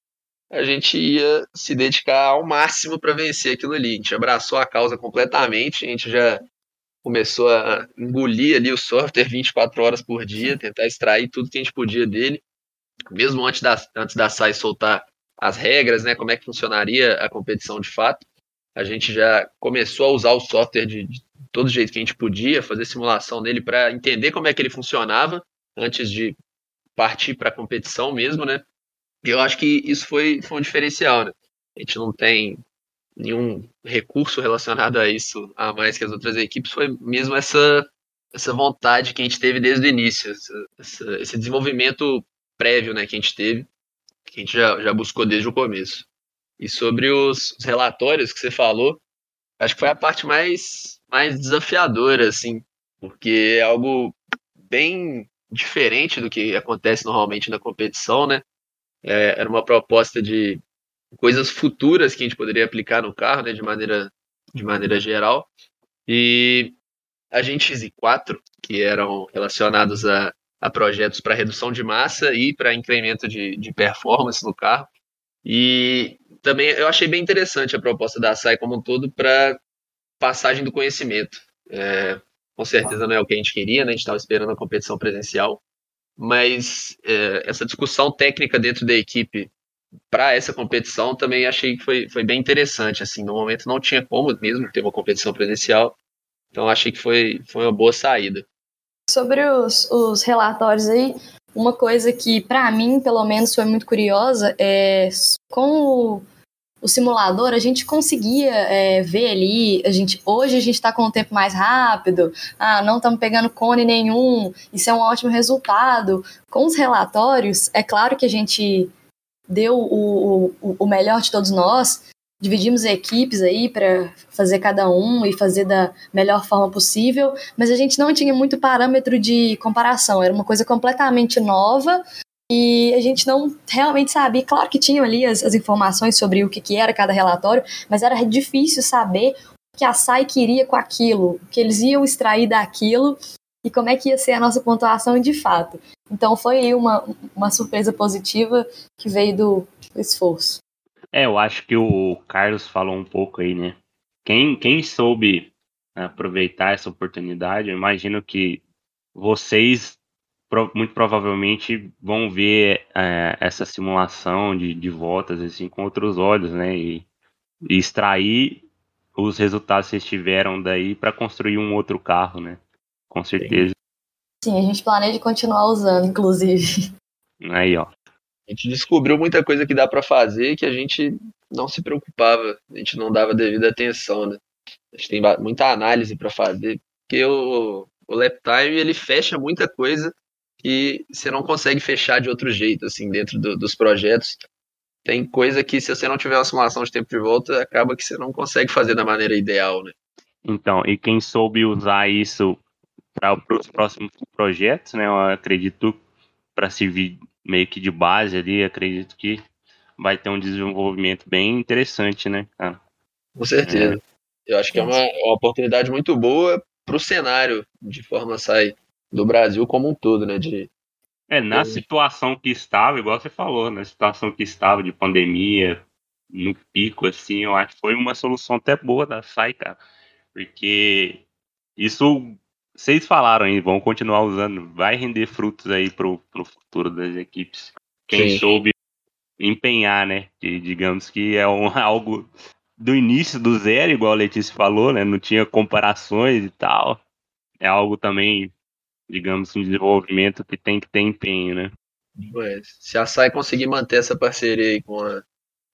a gente ia se dedicar ao máximo para vencer aquilo ali. A gente abraçou a causa completamente, a gente já começou a engolir ali o software 24 horas por dia, tentar extrair tudo que a gente podia dele mesmo antes da, antes da SAI soltar as regras, né, como é que funcionaria a competição de fato, a gente já começou a usar o software de, de todo jeito que a gente podia, fazer simulação nele para entender como é que ele funcionava antes de partir para a competição mesmo, né? E eu acho que isso foi, foi um diferencial, né? A gente não tem nenhum recurso relacionado a isso a mais que as outras equipes, foi mesmo essa, essa vontade que a gente teve desde o início, essa, essa, esse desenvolvimento prévio né, que a gente teve, que a gente já, já buscou desde o começo. E sobre os, os relatórios que você falou, acho que foi a parte mais, mais desafiadora, assim, porque é algo bem diferente do que acontece normalmente na competição, né? É, era uma proposta de coisas futuras que a gente poderia aplicar no carro, né, de maneira, de maneira geral. E agentes I4, que eram relacionados a a projetos para redução de massa e para incremento de, de performance no carro. E também eu achei bem interessante a proposta da SAI como um todo para passagem do conhecimento. É, com certeza não é o que a gente queria, né? a gente estava esperando a competição presencial, mas é, essa discussão técnica dentro da equipe para essa competição também achei que foi, foi bem interessante. Assim, no momento não tinha como mesmo ter uma competição presencial, então achei que foi, foi uma boa saída. Sobre os, os relatórios aí, uma coisa que para mim, pelo menos, foi muito curiosa é com o, o simulador a gente conseguia é, ver ali, a gente hoje a gente está com o tempo mais rápido, ah, não estamos pegando cone nenhum, isso é um ótimo resultado. Com os relatórios, é claro que a gente deu o, o, o melhor de todos nós, dividimos equipes aí para fazer cada um e fazer da melhor forma possível, mas a gente não tinha muito parâmetro de comparação, era uma coisa completamente nova e a gente não realmente sabia. Claro que tinham ali as, as informações sobre o que, que era cada relatório, mas era difícil saber o que a SAI queria com aquilo, o que eles iam extrair daquilo e como é que ia ser a nossa pontuação de fato. Então foi uma, uma surpresa positiva que veio do esforço. É, eu acho que o Carlos falou um pouco aí, né? Quem, quem soube aproveitar essa oportunidade, eu imagino que vocês muito provavelmente vão ver é, essa simulação de, de voltas assim com outros olhos, né? E, e extrair os resultados que vocês tiveram daí para construir um outro carro, né? Com certeza. Sim, a gente planeja continuar usando, inclusive. Aí, ó. A gente descobriu muita coisa que dá para fazer que a gente não se preocupava, a gente não dava devida atenção, né? A gente tem muita análise para fazer, porque o, o lap time ele fecha muita coisa que você não consegue fechar de outro jeito, assim, dentro do, dos projetos. Tem coisa que se você não tiver uma simulação de tempo de volta, acaba que você não consegue fazer da maneira ideal, né? Então, e quem soube usar isso para os próximos projetos, né? Eu acredito para servir meio que de base ali, acredito que vai ter um desenvolvimento bem interessante, né, cara? Com certeza. É. Eu acho que é uma, é uma oportunidade muito boa para o cenário de forma sai do Brasil como um todo, né? De, é, na situação que estava, igual você falou, na situação que estava de pandemia, no pico, assim, eu acho que foi uma solução até boa da SAI, cara. Porque isso, vocês falaram aí, vão continuar usando, vai render frutos aí pro, pro futuro das equipes. Quem Sim. soube empenhar, né? Que, digamos que é um, algo do início do zero, igual a Letícia falou, né? Não tinha comparações e tal. É algo também, digamos, um desenvolvimento que tem que ter empenho, né? Mas, se a SAI conseguir manter essa parceria aí com a,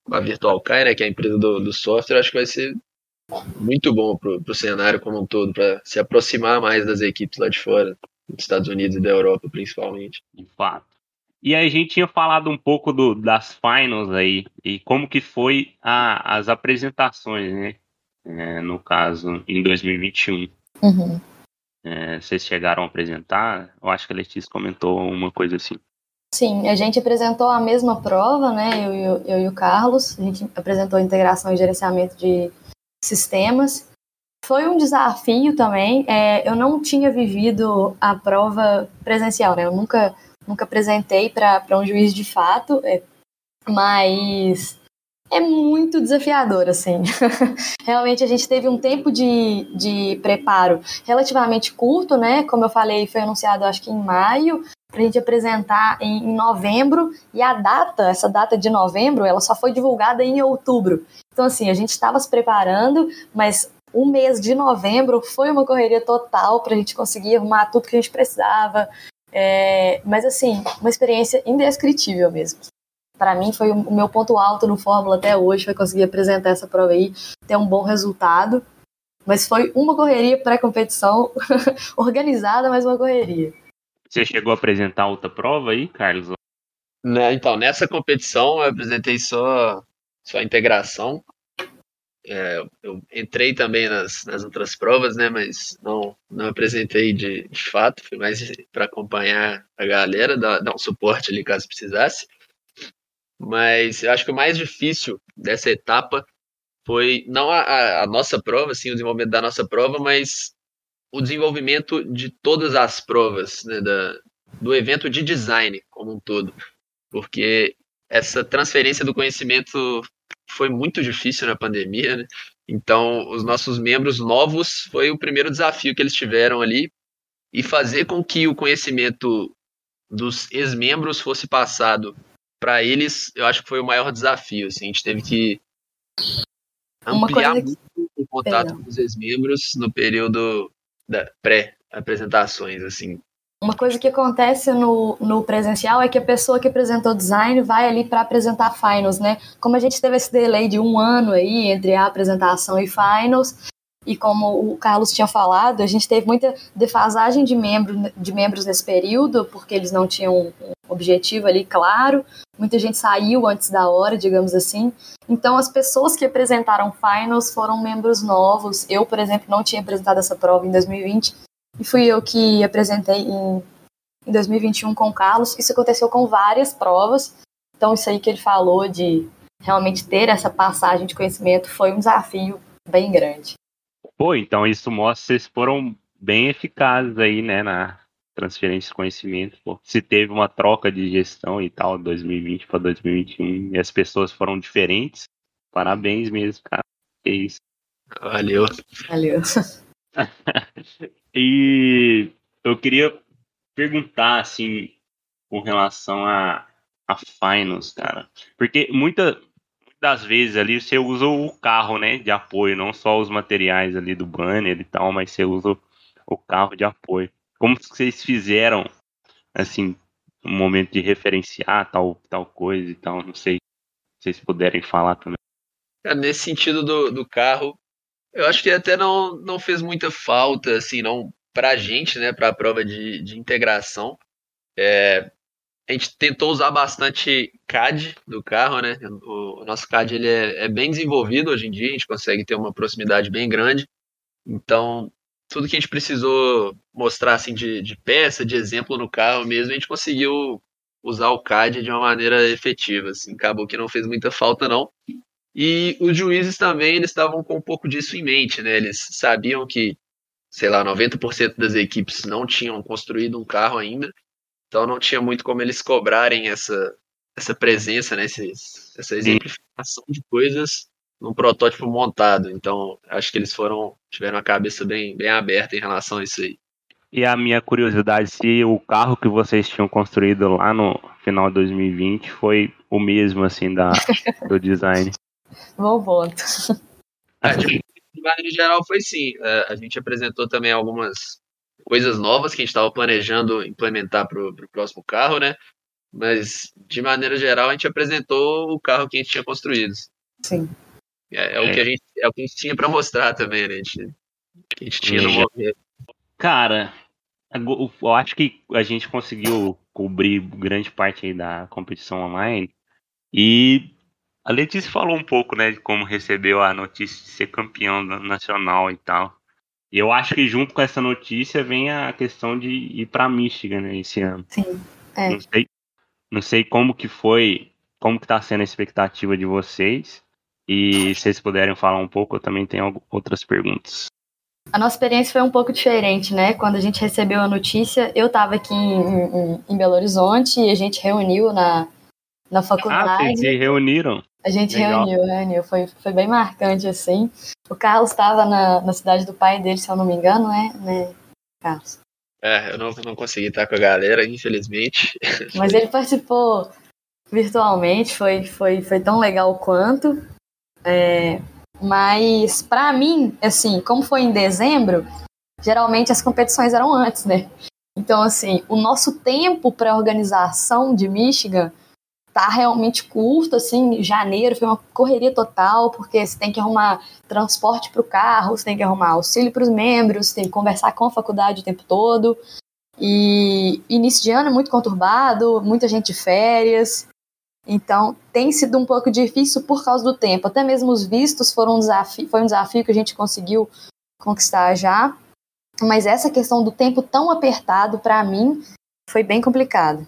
com a Virtual Kai, né, que é a empresa do, do software, acho que vai ser muito bom para o cenário como um todo, para se aproximar mais das equipes lá de fora, dos Estados Unidos e da Europa, principalmente. De fato. E aí a gente tinha falado um pouco do, das finals aí, e como que foi a, as apresentações, né? É, no caso, em 2021. Uhum. É, vocês chegaram a apresentar? Eu acho que a Letícia comentou uma coisa assim. Sim, a gente apresentou a mesma prova, né? Eu, eu, eu e o Carlos. A gente apresentou integração e gerenciamento de sistemas. Foi um desafio também. É, eu não tinha vivido a prova presencial, né? Eu nunca nunca apresentei para um juiz de fato, é, mas é muito desafiador, assim. Realmente a gente teve um tempo de, de preparo relativamente curto, né? Como eu falei, foi anunciado acho que em maio, para a gente apresentar em, em, novembro, e a data, essa data de novembro, ela só foi divulgada em outubro. Então, assim, a gente estava se preparando, mas o mês de novembro foi uma correria total para a gente conseguir arrumar tudo que a gente precisava, é, mas assim, uma experiência indescritível mesmo. Para mim foi o meu ponto alto no Fórmula até hoje, foi conseguir apresentar essa prova aí, ter um bom resultado. Mas foi uma correria pré-competição organizada, mas uma correria. Você chegou a apresentar outra prova aí, Carlos? Né, então, nessa competição eu apresentei só, só a integração. É, eu entrei também nas, nas outras provas, né, mas não, não apresentei de, de fato, foi mais para acompanhar a galera, dar, dar um suporte ali caso precisasse. Mas eu acho que o mais difícil dessa etapa foi não a, a, nossa prova, assim, o desenvolvimento da nossa prova, mas o desenvolvimento de todas as provas, né, da, do evento de design como um todo. Porque essa transferência do conhecimento foi muito difícil na pandemia, né? Então, os nossos membros novos foi o primeiro desafio que eles tiveram ali e fazer com que o conhecimento dos ex-membros fosse passado para eles, eu acho que foi o maior desafio. Assim, a gente teve que ampliar que... muito o contato Perdão. com os ex-membros no período da pré-apresentações, assim. Uma coisa que acontece no, no presencial é que a pessoa que apresentou design vai ali para apresentar finals, né? Como a gente teve esse delay de um ano aí entre a apresentação e finals, e como o Carlos tinha falado, a gente teve muita defasagem de, membro, de membros nesse período, porque eles não tinham objetivo ali claro, muita gente saiu antes da hora, digamos assim. Então, as pessoas que apresentaram finals foram membros novos. Eu, por exemplo, não tinha apresentado essa prova em 2020, e fui eu que apresentei em, em 2021 com o Carlos. Isso aconteceu com várias provas. Então, isso aí que ele falou de realmente ter essa passagem de conhecimento foi um desafio bem grande. Pô, então isso mostra que vocês foram bem eficazes aí, né, na transferência de conhecimento. Pô. Se teve uma troca de gestão e tal, 2020 para 2021, e as pessoas foram diferentes, parabéns mesmo, cara. É isso. Valeu. Valeu. e eu queria perguntar, assim, com relação a, a finals, cara. Porque muita, das vezes ali você usa o carro, né, de apoio, não só os materiais ali do banner e tal, mas você usa o carro de apoio. Como vocês fizeram, assim, um momento de referenciar tal, tal coisa e tal, não sei se vocês puderem falar também. Nesse sentido do, do carro, eu acho que até não, não fez muita falta, assim, não pra gente, né, pra prova de, de integração. É, a gente tentou usar bastante CAD do carro, né? O, nosso CAD ele é, é, bem desenvolvido hoje em dia, a gente consegue ter uma proximidade bem grande. Então, tudo que a gente precisou mostrar assim de, de peça, de exemplo no carro mesmo, a gente conseguiu usar o CAD de uma maneira efetiva. Assim. Acabou que não fez muita falta, não. E os juízes também, eles estavam com um pouco disso em mente, né? Eles sabiam que, sei lá, 90% das equipes não tinham construído um carro ainda, então não tinha muito como eles cobrarem essa, essa presença, né? Esses, essa exemplificação de coisas num protótipo montado. Então, acho que eles foram tiveram a cabeça bem, bem aberta em relação a isso aí. E a minha curiosidade, se o carro que vocês tinham construído lá no final de 2020 foi o mesmo, assim, da, do design. Bom ponto. É, de, de maneira geral, foi sim. É, a gente apresentou também algumas coisas novas que a gente estava planejando implementar para o próximo carro, né? Mas, de maneira geral, a gente apresentou o carro que a gente tinha construído. Sim. É, é, o que a gente, é o que a gente tinha para mostrar também, né? A gente, a gente tinha no momento. Cara, eu acho que a gente conseguiu cobrir grande parte da competição online. E a Letícia falou um pouco, né, de como recebeu a notícia de ser campeão nacional e tal. E eu acho que junto com essa notícia vem a questão de ir para Michigan né, esse ano. Sim. É. Não sei, não sei como que foi, como que tá sendo a expectativa de vocês. E se vocês puderem falar um pouco, eu também tenho outras perguntas. A nossa experiência foi um pouco diferente, né? Quando a gente recebeu a notícia, eu estava aqui em, em, em, Belo Horizonte e a gente reuniu na, na faculdade. Ah, vocês se reuniram? A gente Legal. reuniu, reuniu. Foi, foi bem marcante, assim. O Carlos estava na, na cidade do pai dele, se eu não me engano, né, né Carlos? É, eu não, não consegui estar com a galera, infelizmente. Mas ele participou virtualmente, foi, foi, foi tão legal quanto. É, mas, para mim, assim, como foi em dezembro, geralmente as competições eram antes, né? Então, assim, o nosso tempo para organização de Michigan tá realmente curto, assim, janeiro foi uma correria total, porque você tem que arrumar transporte para o carro, você tem que arrumar auxílio para os membros, você tem que conversar com a faculdade o tempo todo. E início de ano é muito conturbado, muita gente de férias. Então, tem sido um pouco difícil por causa do tempo. Até mesmo os vistos foram um desafio, foi um desafio que a gente conseguiu conquistar já. Mas essa questão do tempo tão apertado, para mim, foi bem complicado.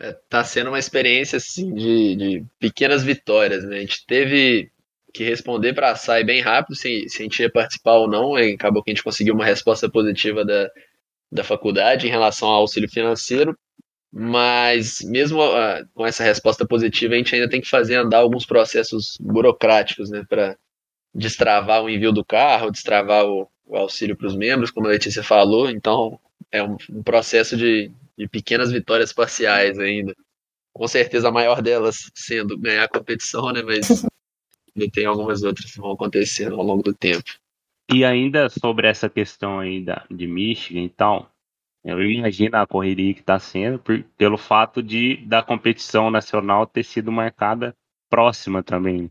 É, tá sendo uma experiência assim, de, de pequenas vitórias. Né? A gente teve que responder para a SAI bem rápido se, se a gente ia participar ou não. E acabou que a gente conseguiu uma resposta positiva da, da faculdade em relação ao auxílio financeiro. Mas mesmo uh, com essa resposta positiva, a gente ainda tem que fazer andar alguns processos burocráticos, né, para destravar o envio do carro, destravar o, o auxílio para os membros, como a Letícia falou. Então, é um, um processo de, de, pequenas vitórias parciais ainda. Com certeza a maior delas sendo ganhar a competição, né, mas tem algumas outras que vão acontecendo ao longo do tempo. E ainda sobre essa questão aí da, de Michigan e tal, eu imagino a correria que está sendo por, pelo fato de da competição nacional ter sido marcada próxima também.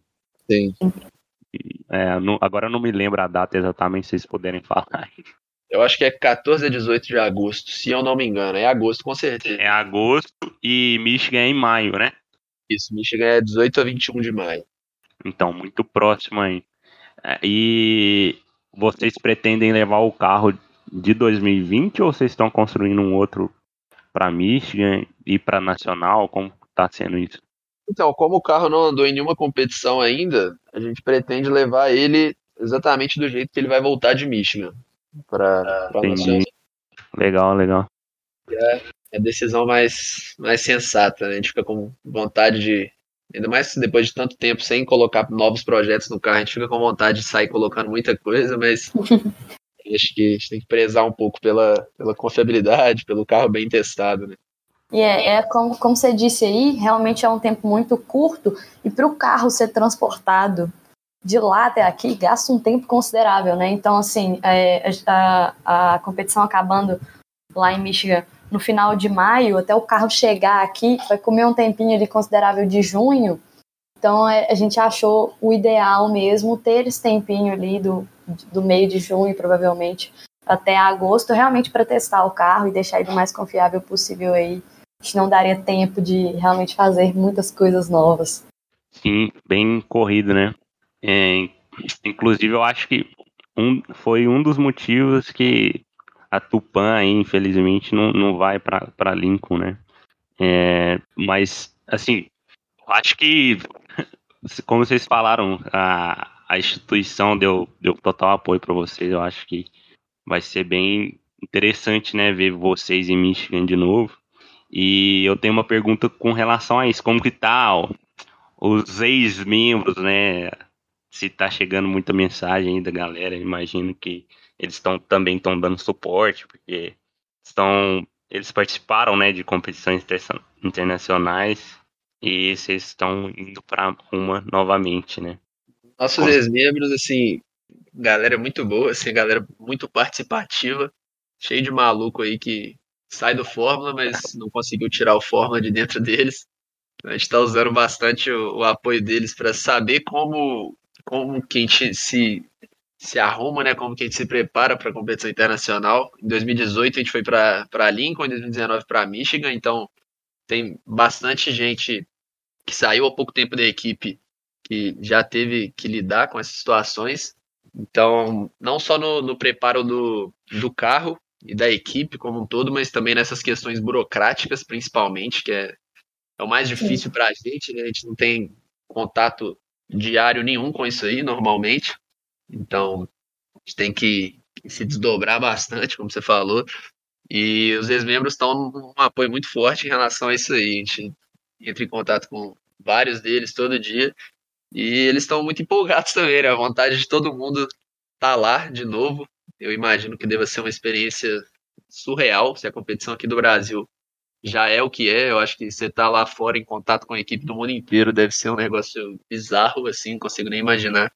Sim. É, não, agora eu não me lembro a data exatamente, se vocês puderem falar. Eu acho que é 14 a 18 de agosto, se eu não me engano. É agosto, com certeza. É agosto e Michigan é em maio, né? Isso, Michigan é 18 a 21 de maio. Então, muito próximo aí. É, e vocês pretendem levar o carro de 2020 ou vocês estão construindo um outro para Michigan e para Nacional? Como está sendo isso? Então, como o carro não andou em nenhuma competição ainda, a gente pretende levar ele exatamente do jeito que ele vai voltar de Michigan para Nacional. Legal, legal. É, é a decisão mais, mais sensata, né? A gente fica com vontade de Ainda mais depois de tanto tempo sem colocar novos projetos no carro, a gente fica com vontade de sair colocando muita coisa, mas acho que a gente tem que prezar um pouco pela, pela confiabilidade, pelo carro bem testado, né? E é, é como, como você disse aí, realmente é um tempo muito curto e para o carro ser transportado de lá até aqui gasta um tempo considerável, né? Então, assim, é, a, a competição acabando lá em Michigan no final de maio, até o carro chegar aqui, vai comer um tempinho ali considerável de junho. Então, é, a gente achou o ideal mesmo ter esse tempinho ali do, do meio de junho, provavelmente, até agosto, realmente para testar o carro e deixar ele o mais confiável possível aí. A gente não daria tempo de realmente fazer muitas coisas novas. Sim, bem corrido, né? É, inclusive, eu acho que um, foi um dos motivos que a Tupan aí, infelizmente, não, não vai para Lincoln, né? É, mas, assim, acho que, como vocês falaram, a, a instituição deu, deu total apoio para vocês. Eu acho que vai ser bem interessante, né, ver vocês em Michigan de novo. E eu tenho uma pergunta com relação a isso, como que tá ó, os ex-membros, né? Se tá chegando muita mensagem aí da galera, imagino que eles estão também estão dando suporte, porque estão eles participaram, né, de competições internacionais e vocês estão indo para uma novamente, né? Nossos ex-membros, assim, galera muito boa, assim, galera muito participativa, cheio de maluco aí que sai do Fórmula, mas não conseguiu tirar o Fórmula de dentro deles. A gente está usando bastante o, o apoio deles para saber como, como que a gente se, se arruma, né? Como que a gente se prepara para a competição internacional. Em 2018 a gente foi para Lincoln, em 2019 para Michigan, então tem bastante gente que saiu há pouco tempo da equipe que já teve que lidar com essas situações. Então, não só no, no preparo do, do carro, e da equipe como um todo, mas também nessas questões burocráticas, principalmente, que é, é o mais difícil para a gente, né? A gente não tem contato diário nenhum com isso aí, normalmente. Então, a gente tem que se desdobrar bastante, como você falou. E os ex-membros estão num apoio muito forte em relação a isso aí. A gente entra em contato com vários deles todo dia. E eles estão muito empolgados também, né? A vontade de todo mundo tá lá de novo. Eu imagino que deva ser uma experiência surreal se a competição aqui do Brasil já é o que é. Eu acho que você tá lá fora em contato com a equipe do mundo inteiro deve ser um negócio bizarro, assim, não consigo nem imaginar.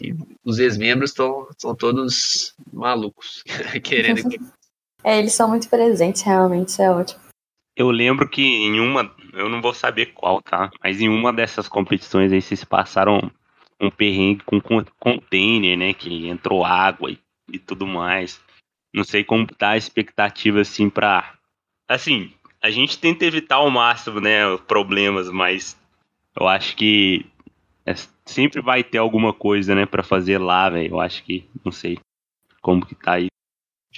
E os ex-membros estão todos malucos, querendo. é, eles são muito presentes, realmente, isso é ótimo. Eu lembro que em uma, eu não vou saber qual, tá? Mas em uma dessas competições aí vocês passaram um perrengue com container, né? Que entrou água e e tudo mais. Não sei como tá a expectativa assim para assim, a gente tenta evitar ao máximo, né, problemas, mas eu acho que é, sempre vai ter alguma coisa, né, para fazer lá, velho. Eu acho que não sei como que tá aí.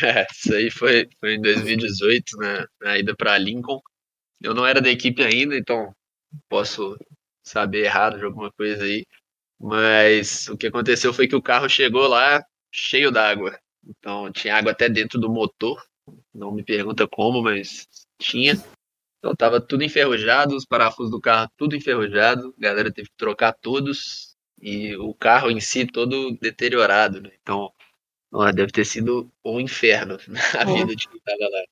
É, isso aí foi, foi em 2018, né, na ida para Lincoln. Eu não era da equipe ainda, então posso saber errado de alguma coisa aí. Mas o que aconteceu foi que o carro chegou lá, cheio d'água. Então tinha água até dentro do motor. Não me pergunta como, mas tinha. Então tava tudo enferrujado, os parafusos do carro tudo enferrujado. A galera teve que trocar todos e o carro em si todo deteriorado, né? Então, ó, deve ter sido um inferno a vida de quem tava lá.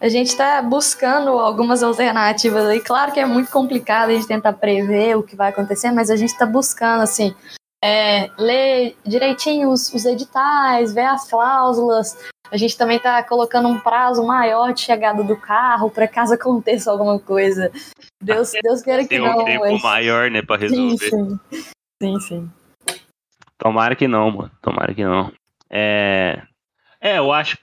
A gente está buscando algumas alternativas aí. Claro que é muito complicado a gente tentar prever o que vai acontecer, mas a gente está buscando, assim, é, ler direitinho os, os editais, ver as cláusulas. A gente também está colocando um prazo maior de chegada do carro para caso aconteça alguma coisa. Deus, Deus queira que não. Tem um tempo mas... maior, né, para resolver. Sim, sim. sim, sim. Tomara que não, mano. Tomara que não. É, é, eu acho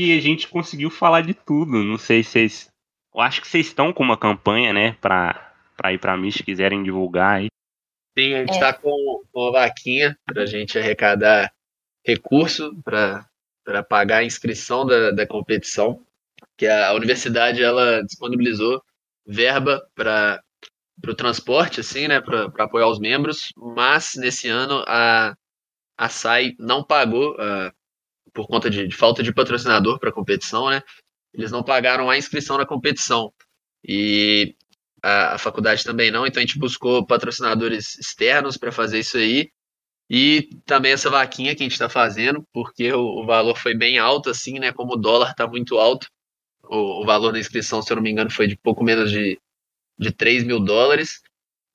que a gente conseguiu falar de tudo. Não sei se vocês. Eu acho que vocês estão com uma campanha, né, para para ir para mim, se quiserem divulgar aí. Sim, a gente é. com uma vaquinha para a gente arrecadar recurso para pagar a inscrição da, da competição, que a universidade ela disponibilizou verba para o transporte, assim, né, para apoiar os membros, mas nesse ano a, a SAI não pagou, uh, por conta de, de, falta de patrocinador para a competição, né, eles não pagaram a inscrição na competição. E a, a faculdade também não, então a gente buscou patrocinadores externos para fazer isso aí. E também essa vaquinha que a gente está fazendo, porque o, o, valor foi bem alto, assim, né? Como o dólar está muito alto, o, o, valor da inscrição, se eu não me engano, foi de pouco menos de, de 3 mil dólares.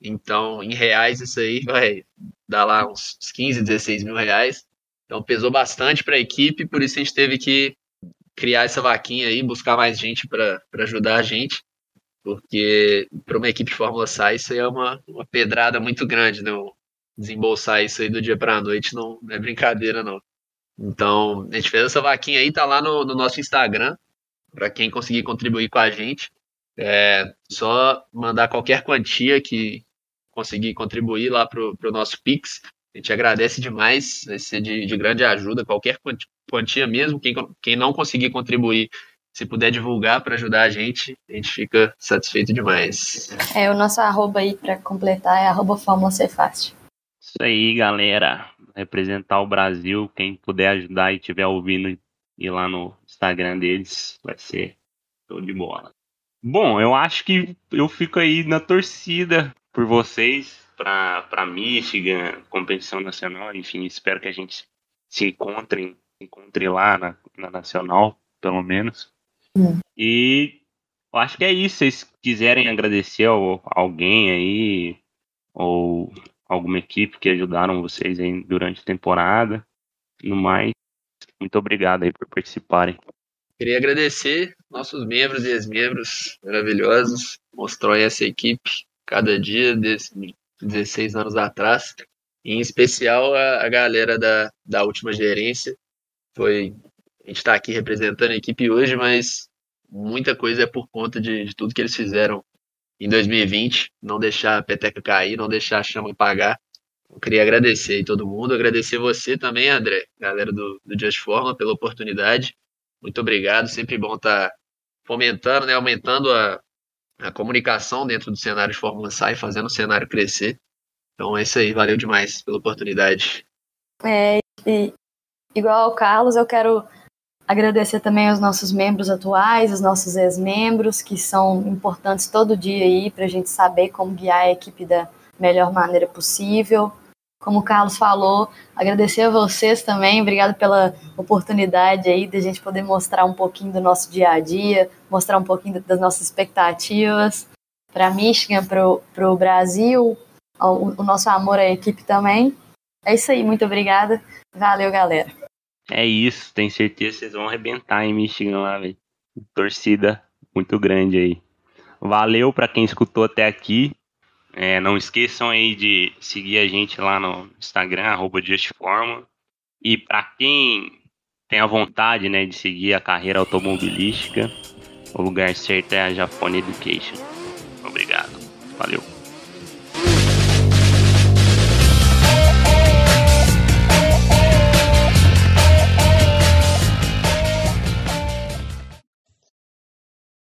Então, em reais, isso aí vai dar lá uns 15, 16 mil reais. Então, pesou bastante para a equipe, por isso a gente teve que criar essa vaquinha aí, buscar mais gente para ajudar a gente porque para uma equipe de Fórmula SAI isso aí é uma, uma pedrada muito grande, né? Desembolsar isso aí do dia para a noite não, é brincadeira, não. Então, a gente fez essa vaquinha aí, tá lá no, no nosso Instagram, para quem conseguir contribuir com a gente. É só mandar qualquer quantia que conseguir contribuir lá pro, pro nosso Pix. A gente agradece demais, vai ser de, de grande ajuda, qualquer quantia mesmo, quem, quem não conseguir contribuir, se puder divulgar para ajudar a gente, a gente fica satisfeito demais. É, o nosso arroba aí para completar é arroba Fórmula Cefast. Isso aí, galera. Representar o Brasil, quem puder ajudar e estiver ouvindo ir lá no Instagram deles, vai ser show de bola. Bom, eu acho que eu fico aí na torcida por vocês para Michigan, competição nacional, enfim, espero que a gente se encontre, encontre lá na, na nacional, pelo menos. Hum. E eu acho que é isso. Se vocês quiserem agradecer ao, alguém aí, ou alguma equipe que ajudaram vocês aí durante a temporada, no mais, muito obrigado aí por participarem. Queria agradecer nossos membros e ex-membros maravilhosos, mostrou essa equipe cada dia, desde 16 anos atrás, em especial a, a galera da, da última gerência. Foi, a gente está aqui representando a equipe hoje, mas muita coisa é por conta de, de tudo que eles fizeram em 2020, não deixar a peteca cair, não deixar a chama apagar. Eu queria agradecer todo mundo, agradecer você também, André, galera do, do Just Forma, pela oportunidade. Muito obrigado, sempre bom estar tá fomentando, né, aumentando a, a comunicação dentro do cenário de Fórmula SAI, fazendo o cenário crescer. Então é isso aí, valeu demais pela oportunidade. É, e, igual ao Carlos, eu quero agradecer também aos nossos membros atuais, os nossos ex-membros, que são importantes todo dia aí para a gente saber como guiar a equipe da melhor maneira possível como o Carlos falou, agradecer a vocês também, obrigado pela oportunidade aí de a gente poder mostrar um pouquinho do nosso dia a dia, mostrar um pouquinho das nossas expectativas para Michigan, para o Brasil, o, o nosso amor à equipe também. É isso aí, muito obrigada. Valeu, galera. É isso, tenho certeza que vocês vão arrebentar em Michigan lá, velho. Torcida muito grande aí. Valeu para quem escutou até aqui. É, não esqueçam aí de seguir a gente lá no Instagram, arroba JustForma. E para quem tem a vontade né, de seguir a carreira automobilística, o lugar certo é a Japone Education. Obrigado. Valeu.